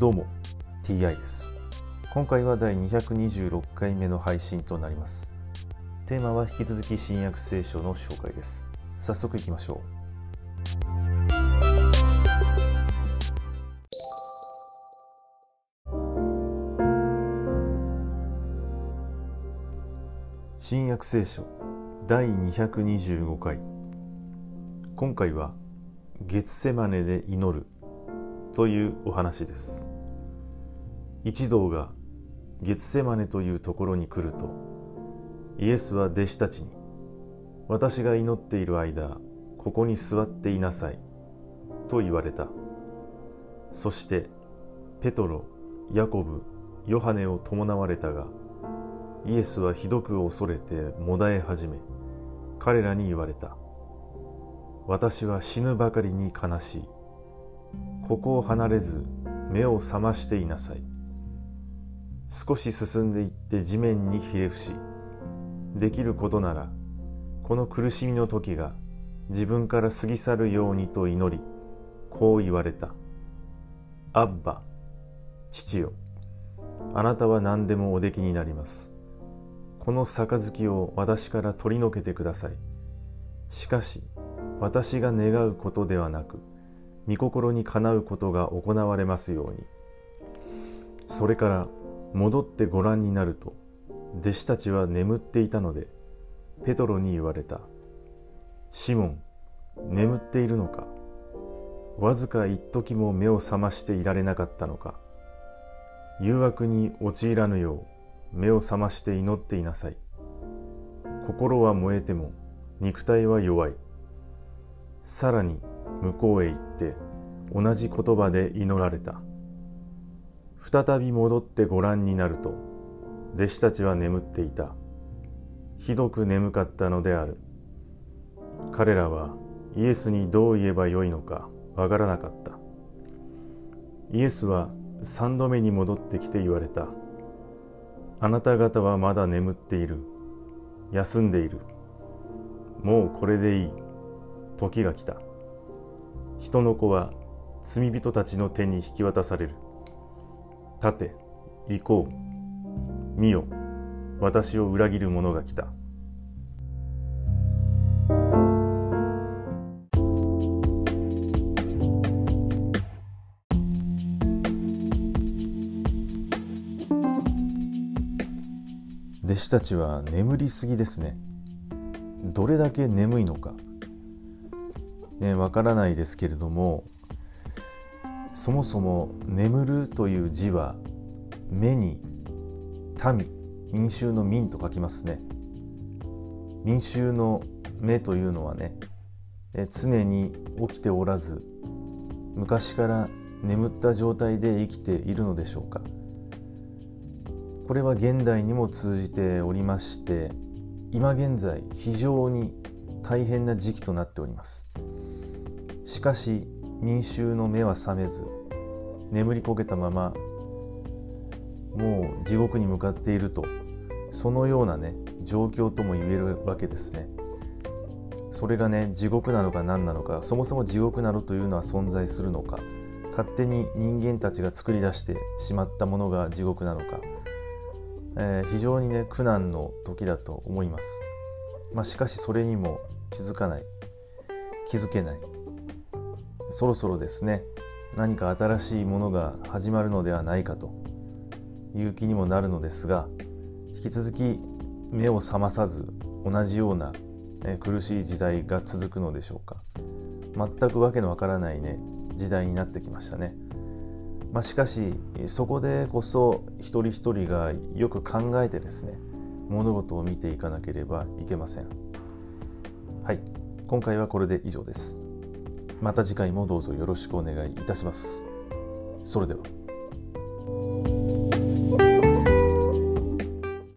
どうも TI です。今回は第226回目の配信となります。テーマは引き続き新約聖書の紹介です。早速いきましょう。新約聖書第225回。今回は月セマネで祈るというお話です。一同が月セマネというところに来るとイエスは弟子たちに私が祈っている間ここに座っていなさいと言われた。そしてペトロヤコブヨハネを伴われたがイエスはひどく恐れてもだえ始め彼らに言われた。私は死ぬばかりに悲しい。ここを離れず目を覚ましていなさい。少し進んでいって地面にひれ伏しできることならこの苦しみの時が自分から過ぎ去るようにと祈りこう言われた。アッバ父よあなたは何でもおできになります。この杯を私から取り除けてください。しかし私が願うことではなく御心にかなうことが行われますように。それから戻ってご覧になると弟子たちは眠っていたのでペトロに言われた。シモン眠っているのか？わずか一時も目を覚ましていられなかったのか？誘惑に陥らぬよう目を覚まして祈っていなさい。心は燃えても肉体は弱い。さらに向こうへ行って同じ言葉で祈られた。再び戻ってご覧になると弟子たちは眠っていた。ひどく眠かったのである。彼らはイエスにどう言えばよいのかわからなかった。イエスは三度目に戻ってきて言われた。あなた方はまだ眠っている。休んでいる。もうこれでいい。時が来た。人の子は罪人たちの手に引き渡される。立て、行こう。見よ、私を裏切る者が来た。弟子たちは眠りすぎですね。どれだけ眠いのか。ね、わからないですけれどもそもそも「眠る」という字は目に民民衆の民と書きますね。民衆の目というのはね常に起きておらず昔から眠った状態で生きているのでしょうか。これは現代にも通じておりまして今現在非常に大変な時期となっております。しかし民衆の目は覚めず眠りこけたままもう地獄に向かっているとそのようなね状況とも言えるわけですね。それがね地獄なのか何なのかそもそも地獄などというのは存在するのか勝手に人間たちが作り出してしまったものが地獄なのか、えー、非常にね苦難の時だと思います、まあ、しかしそれにも気づかない気づけない。そろそろですね。何か新しいものが始まるのではないかと。いう気にもなるのですが引き続き目を覚まさず同じような、苦しい時代が続くのでしょうか。全くわけのわからないね時代になってきましたね、まあ、しかしそこでこそ一人一人がよく考えてですね物事を見ていかなければいけません。はい。今回はこれで以上です。また次回もどうぞよろしくお願いいたします。それでは。